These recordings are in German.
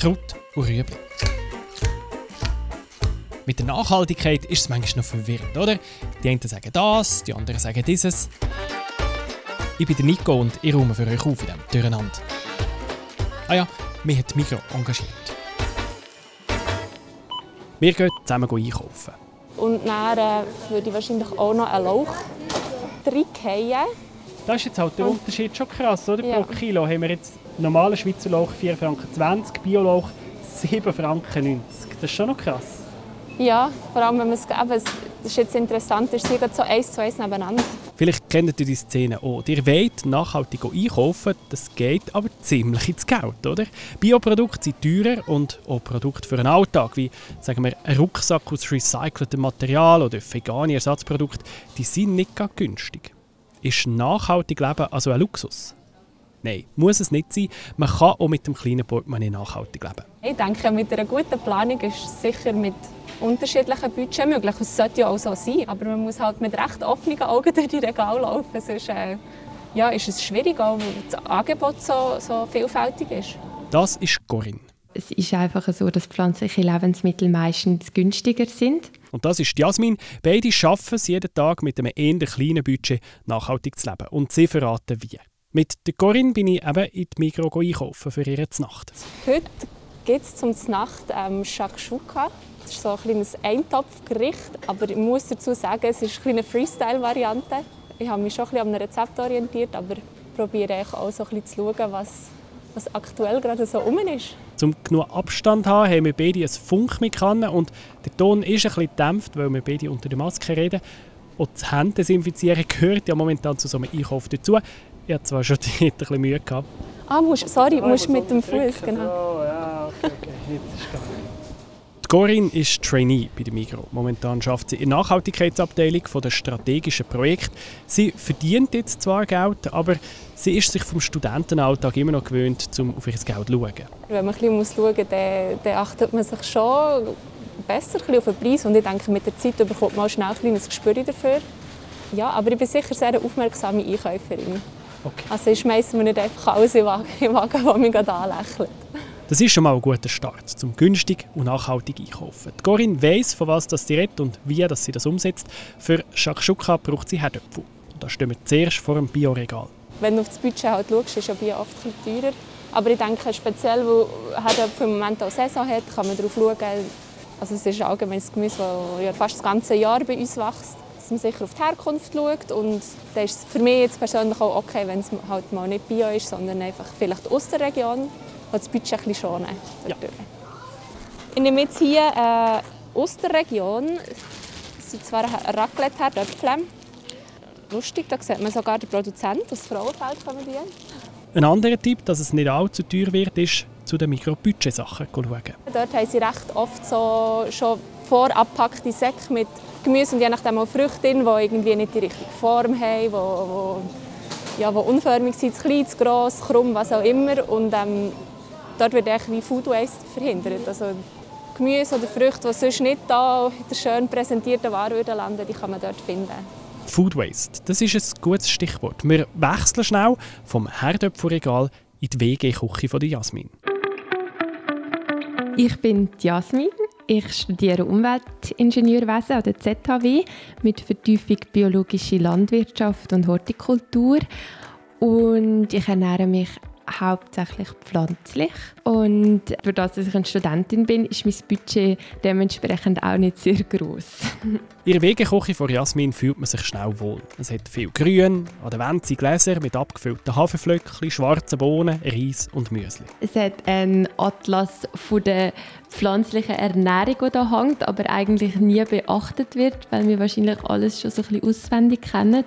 Kraut und Rüebli. Mit der Nachhaltigkeit ist es manchmal noch verwirrend, oder? Die einen sagen das, die anderen sagen dieses. Ich bin der Nico und ich räume für euch auf in diesem Durcheinander. Ah ja, mich hat Mikro engagiert. Wir gehen zusammen einkaufen. Und dann äh, würde ich wahrscheinlich auch noch einen Lauch reingehen. Das ist jetzt halt der Unterschied schon krass, oder? Ja. Pro Kilo haben wir jetzt normalen Schweizer Lauch 4,20 Franken, Biolauch 7,90 Franken. Das ist schon noch krass. Ja, vor allem wenn man es eben, das ist jetzt interessant, ist sie gerade so eins zu eins nebeneinander. Vielleicht kennt ihr die Szene auch. Ihr wollt nachhaltig einkaufen, das geht aber ziemlich ins Geld, oder? Bioprodukte sind teurer und auch Produkte für den Alltag, wie sagen wir, ein Rucksack aus recyceltem Material oder vegane Ersatzprodukte, die sind nicht gerade günstig. Ist nachhaltig Leben also ein Luxus? Nein, muss es nicht sein. Man kann auch mit dem kleinen Portemonnaie nachhaltig leben. Ich denke, mit einer guten Planung ist es sicher mit unterschiedlichen Budgets möglich. Es sollte ja auch so sein, aber man muss halt mit recht offenen Augen durch die Regale laufen. Sonst äh, ja, ist es schwierig, auch weil das Angebot so, so vielfältig ist. Das ist Corinne. Es ist einfach so, dass pflanzliche Lebensmittel meistens günstiger sind. Und das ist Jasmin. Beide schaffen es jeden Tag mit einem eher kleinen Budget nachhaltig zu leben. Und sie verraten wie. Mit der Corinne bin ich eben in die Migros einkaufen für ihre Znacht. Heute gibt es zum Nacht ähm, Shakshuka. Das ist so ein kleines Eintopfgericht, aber ich muss dazu sagen, es ist eine Freestyle-Variante. Ich habe mich schon ein bisschen an einem Rezept orientiert, aber probiere auch so ein bisschen zu schauen, was, was aktuell gerade so rum ist. Um genug Abstand zu haben, haben wir beide ein Funk mit Kanne und der Ton ist ein bisschen gedämpft, weil wir beide unter der Maske reden. Und das Hände desinfizieren gehört ja momentan zu so einem Einkauf dazu. Ich hatte zwar schon dort ein bisschen Mühe gehabt. Ah, musst, sorry, musst mit dem Fuß, genau. Oh, ja, okay, okay. Jetzt ist gut. Corinne ist Trainee bei der Migros. Momentan arbeitet sie in der Nachhaltigkeitsabteilung der strategischen Projekte. Sie verdient jetzt zwar Geld, aber sie ist sich vom Studentenalltag immer noch gewöhnt, um auf ihr Geld zu schauen. Wenn man ein bisschen schauen muss, dann, dann achtet man sich schon besser auf den Preis. Und ich denke, mit der Zeit bekommt man auch schnell ein kleines Gespür dafür. Ja, aber ich bin sicher sehr eine aufmerksame Einkäuferin. Okay. Also ich schmeiße mir nicht einfach alles in den Wagen, in den Wagen der mich gerade anlächelt. Das ist schon mal ein guter Start, zum günstig und nachhaltig einkaufen. Die Corinne weiss, von was das sie redet und wie dass sie das umsetzt. Für Shakshuka braucht sie Herdöpfel. Und da stehen wir zuerst vor einem Bioregal. Wenn du auf das Budget halt schaust, ist ja Bio oft ein bisschen teurer. Aber ich denke, speziell, weil Herdöpfel im Moment auch Saison hat, kann man darauf schauen. Also es ist allgemein das Gemüse, das ja fast das ganze Jahr bei uns wächst. Dass man sicher auf die Herkunft schaut. Und das ist für mich jetzt persönlich auch okay, wenn es halt mal nicht Bio ist, sondern einfach vielleicht aus der Region das Budget ein bisschen schonen. Ja. Ich nehme jetzt hier äh, aus der Region, das sind zwar Raclette-Herdöpfel. Lustig, da sieht man sogar den Produzenten aus Frauenfeld kommen die. Ein anderer Tipp, dass es nicht allzu teuer wird, ist, zu den Mikrobudget-Sachen zu schauen. Dort haben sie recht oft so schon vorabgepackte Säcke mit Gemüse und je nachdem auch Früchte drin, die irgendwie nicht die richtige Form haben, die, die, ja, die unförmig sind, zu klein, zu gross, krumm, was auch immer. Und ähm, dort wird eigentlich wie Food Waste verhindert. Also Gemüse oder Früchte, die sonst nicht da in der schön präsentierten Ware landen, die kann man dort finden. Food Waste, das ist ein gutes Stichwort. Wir wechseln schnell vom Herdöpfelregal in die WG-Küche von Jasmin. Ich bin Jasmin. Ich studiere Umweltingenieurwesen an der ZHW mit Vertiefung biologische Landwirtschaft und Hortikultur. Und ich ernähre mich hauptsächlich pflanzlich. Und für das, dass ich eine Studentin bin, ist mein Budget dementsprechend auch nicht sehr groß. In der Wegeküche von Jasmin fühlt man sich schnell wohl. Es hat viel Grün, an der Wand sind Gläser mit abgefüllten Haferflöckchen, schwarzen Bohnen, Reis und Müsli. Es hat einen Atlas von der pflanzlichen Ernährung, der da hängt, aber eigentlich nie beachtet wird, weil wir wahrscheinlich alles schon so ein bisschen auswendig kennen.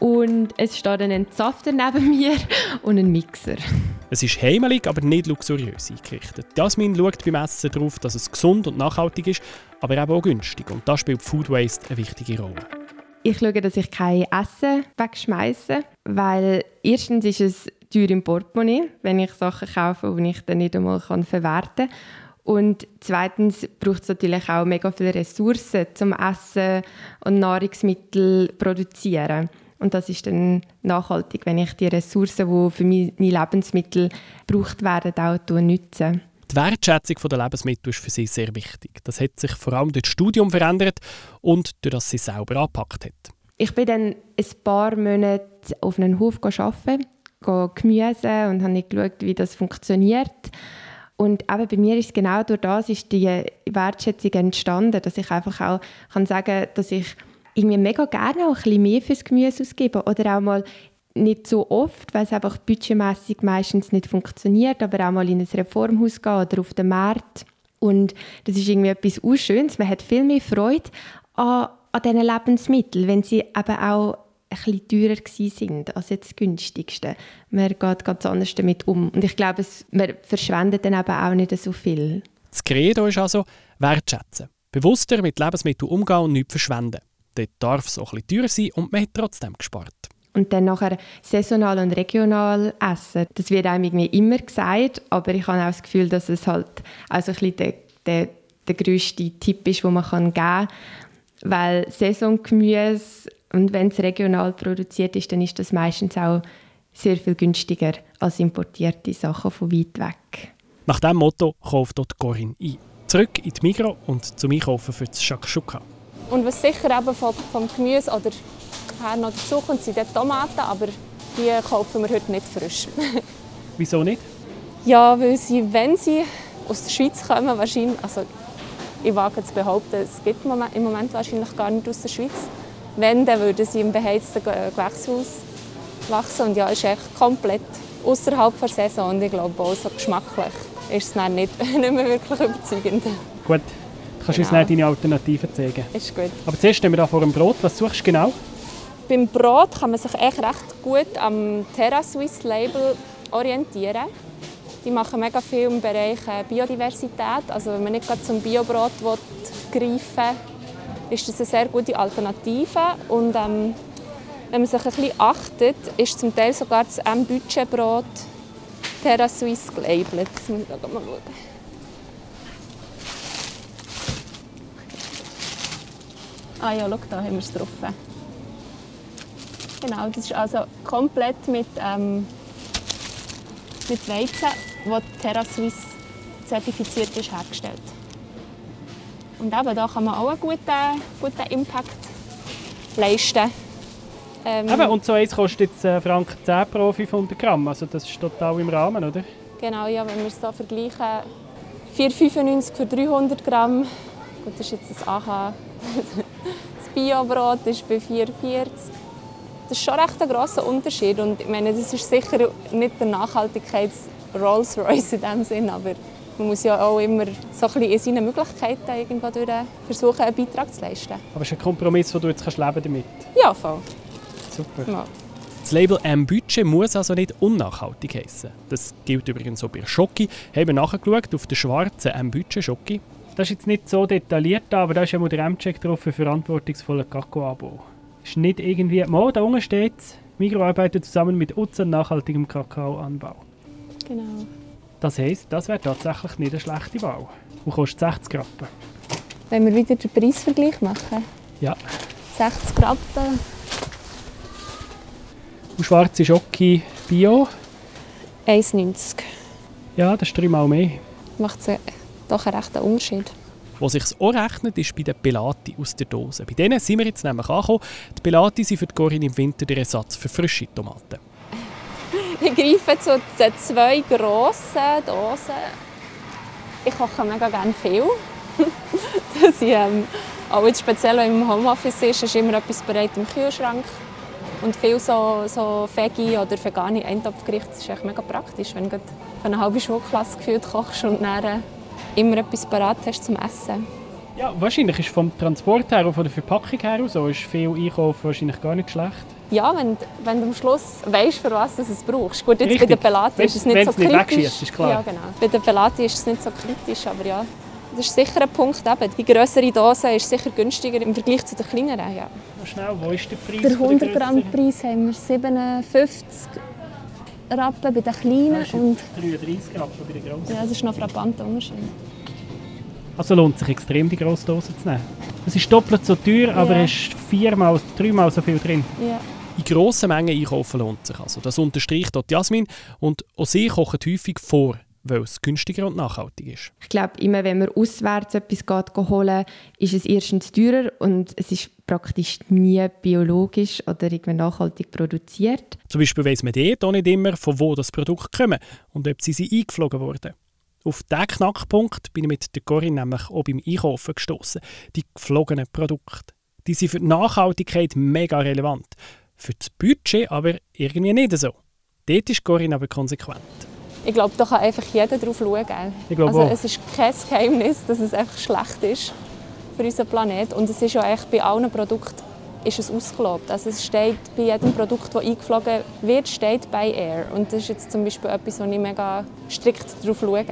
Und es steht ein Entsafter neben mir und ein Mixer. Es ist heimelig, aber nicht luxuriös eingerichtet. Jasmin schaut beim Essen darauf, dass es gesund und nachhaltig ist, aber eben auch günstig. Und da spielt Food Waste eine wichtige Rolle. Ich schaue, dass ich kein Essen wegschmeiße, weil erstens ist es teuer im Portemonnaie, wenn ich Sachen kaufe, die ich dann nicht einmal verwerten kann. Und zweitens braucht es natürlich auch mega viele Ressourcen zum Essen und Nahrungsmittel produzieren. Und das ist dann nachhaltig, wenn ich die Ressourcen, die für meine Lebensmittel gebraucht werden, auch nutze. Die Wertschätzung der Lebensmittel ist für sie sehr wichtig. Das hat sich vor allem durch das Studium verändert und durch das sie selber angepackt hat. Ich bin dann ein paar Monate auf einem Hof arbeiten, Gemüse und habe geschaut, wie das funktioniert. Und eben bei mir ist es genau durch das ist die Wertschätzung entstanden, dass ich einfach auch kann sagen dass ich irgendwie mega gerne auch ein bisschen mehr fürs Gemüse ausgebe oder auch mal nicht so oft, weil es einfach budgetmässig meistens nicht funktioniert, aber auch mal in ein Reformhaus gehen oder auf den Markt. Und das ist irgendwie etwas Schönes. Man hat viel mehr Freude an, an diesen Lebensmitteln, wenn sie eben auch ein bisschen teurer sind als jetzt das günstigste. Man geht ganz anders damit um. Und ich glaube, es, man verschwendet dann eben auch nicht so viel. Das Credo ist also wertschätzen. Bewusster mit Lebensmitteln umgehen und nichts verschwenden. Dort darf es auch ein bisschen teurer sein und man hat trotzdem gespart. Und dann nachher saisonal und regional essen. Das wird einem irgendwie immer gesagt, aber ich habe auch das Gefühl, dass es halt auch so ein bisschen der, der, der grösste Tipp ist, den man geben kann. Weil Saisongemüse und wenn es regional produziert ist, dann ist das meistens auch sehr viel günstiger als importierte Sachen von weit weg. Nach diesem Motto kauft dort Corinne ein. Zurück in die Migros und zum Einkaufen für das Shakshuka. Und was sicher eben vom, vom Gemüse oder her noch dazu kommt, sind die Tomaten, aber die kaufen wir heute nicht frisch. Wieso nicht? Ja, weil sie, wenn sie aus der Schweiz kommen, wahrscheinlich, also ich wage zu behaupten, es gibt im Moment wahrscheinlich gar nicht aus der Schweiz. Wenn, dann würden sie im beheizten Gewächshaus wachsen und ja, ist echt komplett außerhalb der Saison und ich glaube auch so geschmacklich ist es dann nicht, nicht mehr wirklich überzeugend. Gut, du kannst genau. uns deine Alternativen zeigen. Ist gut. Aber zuerst stehen wir da vor dem Brot. Was suchst du genau? Beim Brot kann man sich echt recht gut am Terra Swiss Label orientieren. Die machen mega viel im Bereich äh, Biodiversität. Also wenn man nicht gerade zum Biobrot greifen will, ist das eine sehr gute Alternative. Und ähm, wenn man sich ein bisschen achtet, ist zum Teil sogar das M-Budgetbrot Terra Swiss gelabelt. Das muss ich mal schauen. Ah ja, schau, da haben wir es drauf. Genau, das ist also komplett mit, ähm, mit Weizen, das Terra Suisse zertifiziert ist, hergestellt. Und eben, da kann man auch einen guten, guten Impact leisten. Ähm, eben, und so eins kostet jetzt äh, Franken 10 pro 500 Gramm, also das ist total im Rahmen, oder? Genau, ja, wenn wir es hier vergleichen, 4,95 für 300 Gramm, gut, das ist jetzt das AH, das Biobrot ist bei 4,40 das ist schon recht ein grosser Unterschied. Und ich meine, das ist sicher nicht der Nachhaltigkeits-Rolls-Royce in dem Sinn, aber man muss ja auch immer so ein bisschen in seinen Möglichkeiten irgendwo durch versuchen, einen Beitrag zu leisten. Aber es ist ein Kompromiss, wo du jetzt leben damit kannst? Ja, voll. Super. Ja. Das Label M-Budget muss also nicht unnachhaltig heißen. Das gilt übrigens auch bei Schoki. Haben wir nachgeschaut auf der schwarzen M-Budget Schoki. Das ist jetzt nicht so detailliert, aber da ist ja mal der M-Check drauf für verantwortungsvollen Kakaoanbau ist nicht irgendwie... Mal, da unten steht Migros arbeitet zusammen mit Utzen nachhaltigem Kakaoanbau. Genau. Das heisst, das wäre tatsächlich nicht eine schlechte Wahl. Und kostet 60 Rappen. Wenn wir wieder den Preisvergleich machen? Ja. 60 Rappen. Und schwarze Schocke Bio? 1,90. Ja, das ist dreimal mehr. Macht doch einen rechten Unterschied. Wo sich auch rechnet, ist bei den Pelati aus der Dose. Bei denen sind wir jetzt nämlich angekommen. Die Pelati sind für die Corinne im Winter der Ersatz für frische Tomaten. Ich greife zu den zwei grossen Dosen. Ich koche mega gerne viel. dass ich, ähm, auch jetzt speziell wenn im Homeoffice ist, ist immer etwas bereit im Kühlschrank. Und viel so, so Veggie oder vegane Eintopfgerichte ist echt mega praktisch, wenn du für eine halbe Schulklasse gefühlt kochst und dann immer etwas parat hast zum Essen. Ja, wahrscheinlich ist vom Transport her und von der Verpackung her so ist viel Einkaufen wahrscheinlich gar nicht schlecht. Ja, wenn, wenn du am Schluss weißt, für was du es brauchst. Gut, jetzt Richtig. bei der Pelati ist es nicht so kritisch. Nicht ist klar. Ja, genau. Bei der Pelati ist es nicht so kritisch, aber ja, das ist sicher ein Punkt. Eben. Die größere Dose ist sicher günstiger im Vergleich zu der kleineren. Ja. Schnell, wo ist der Preis? Der 100 Gramm Preis haben wir 57 Rappen bei den kleinen. und 33 Rappen bei den grossen. Ja, das ist noch frappanter Unterschied. Also lohnt sich extrem, die grosse Dose zu nehmen. Es ist doppelt so teuer, aber es ist viermal, dreimal so viel drin. Ja. In grossen Mengen einkaufen lohnt sich also. Das unterstreicht dort Jasmin. Und auch sie kochen häufig vor weil es günstiger und nachhaltig ist. Ich glaube, immer wenn man auswärts etwas geht, holen ist es erstens teurer und es ist praktisch nie biologisch oder irgendwie nachhaltig produziert. Zum Beispiel weiss man dort auch nicht immer, von wo das Produkt kommt und ob sie eingeflogen wurden. Auf diesen Knackpunkt bin ich mit der Corinne nämlich auch beim Einkaufen gestoßen. Die geflogenen Produkte. Die sind für die Nachhaltigkeit mega relevant. Für das Budget aber irgendwie nicht so. Dort ist Corinne aber konsequent. Ich glaube, da kann einfach jeder drauf schauen. Ich glaube also, auch. es ist kein Geheimnis, dass es einfach schlecht ist für unseren Planeten. Und es ist ja echt bei allen Produkten ist es ausgelobt. Also es steht bei jedem Produkt, das eingeflogen wird, steht bei Air. Und das ist jetzt zum Beispiel etwas, wo ich mega strikt darauf schaue.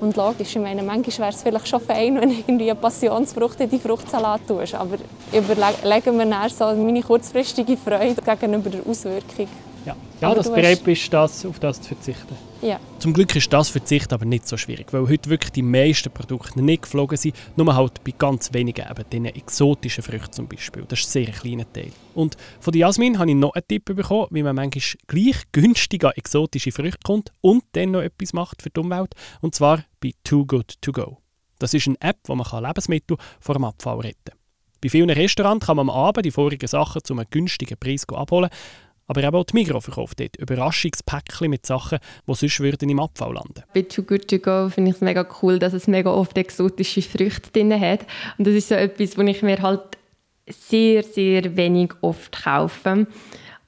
Und logisch, ich meine, manchmal wäre es vielleicht schon fein, wenn irgendwie eine Passionsfrucht in die Fruchtsalat tust. Aber überlegen wir dann so meine kurzfristige Freude gegenüber der Auswirkung. Ja, ja dass du bereit bist, das, auf das zu verzichten. Ja. Zum Glück ist das Verzicht aber nicht so schwierig, weil heute wirklich die meisten Produkte nicht geflogen sind, nur halt bei ganz wenigen, eben den exotischen Früchten zum Beispiel. Das ist ein sehr kleiner Teil. Und von Jasmin habe ich noch einen Tipp bekommen, wie man manchmal gleich günstig an exotische Früchte kommt und dann noch etwas macht für die Umwelt, und zwar bei Too Good To Go. Das ist eine App, wo man Lebensmittel vor dem Abfall retten kann. Bei vielen Restaurants kann man am Abend die vorigen Sachen zu einem günstigen Preis abholen aber eben auch die Migros verkauft dort Überraschungspäckchen mit Sachen, die sonst würden im Abfall landen. Bei Too Good To Go finde ich es mega cool, dass es mega oft exotische Früchte drin hat. Und das ist so etwas, wo ich mir halt sehr, sehr wenig oft kaufe.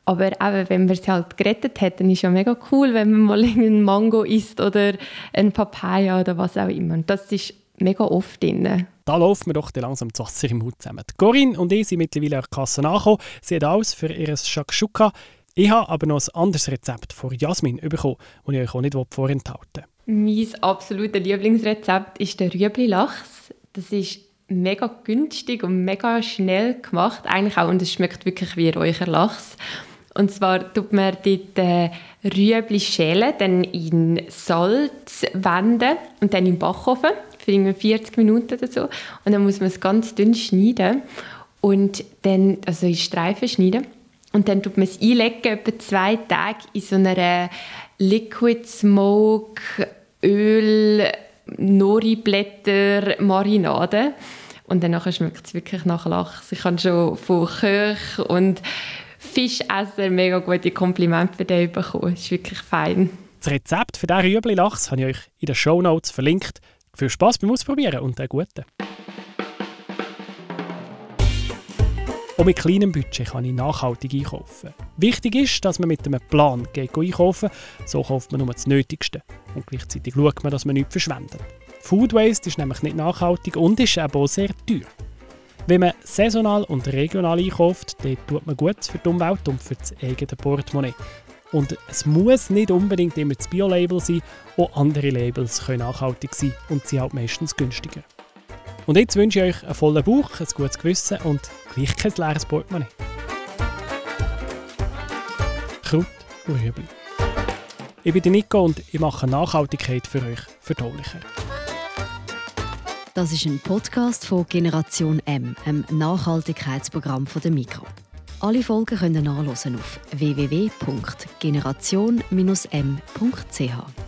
Aber eben, wenn man es halt gerettet hat, dann ist ja mega cool, wenn man mal einen Mango isst oder ein Papaya oder was auch immer. Und das ist mega oft drin. Da läuft mir doch langsam das Wasser im Mund zusammen. Corinne und ich sind mittlerweile an Kasse angekommen. Sie hat alles für ihr Shakshuka. Ich habe aber noch ein anderes Rezept von Jasmin bekommen, das ich euch auch nicht vorenthalten will. Mein absolutes Lieblingsrezept ist der Rüebli-Lachs. Das ist mega günstig und mega schnell gemacht. Eigentlich auch, und es schmeckt wirklich wie Räucherlachs. Und zwar tut man dort äh, Rüebli schälen, dann in Salz wenden und dann im Backofen für 40 Minuten oder so. Und dann muss man es ganz dünn schneiden und dann, also in Streifen schneiden. Und dann tut man es einlegen, etwa zwei Tage in so einer Liquid Smoke Öl Nori-Blätter Marinade. Und dann schmeckt es wirklich nach Lachs. Ich habe schon von Köchen und Fischesser mega gute Komplimente für den bekommen. Es ist wirklich fein. Das Rezept für diesen Rüebli-Lachs habe ich euch in den Show Notes verlinkt. Viel Spaß beim Ausprobieren und einen guten. Auch mit kleinem Budget kann ich nachhaltig einkaufen. Wichtig ist, dass man mit einem Plan geht einkaufen So kauft man nur das Nötigste. Und gleichzeitig schaut man, dass man nichts verschwendet. Food Waste ist nämlich nicht nachhaltig und ist eben auch sehr teuer. Wenn man saisonal und regional einkauft, dann tut man gut für die Umwelt und für das eigene Portemonnaie. Und es muss nicht unbedingt immer das Bio-Label sein, auch andere Labels können nachhaltig sein und sind halt meistens günstiger. Und jetzt wünsche ich euch einen vollen Bauch, ein gutes Gewissen und gleich kein leeres Portemonnaie. Kraut und Rüebli. Ich bin Nico und ich mache Nachhaltigkeit für euch verdaulicher. Das ist ein Podcast von Generation M, einem Nachhaltigkeitsprogramm der Mikro. Alle Folgen können nachlesen auf www.generation-m.ch.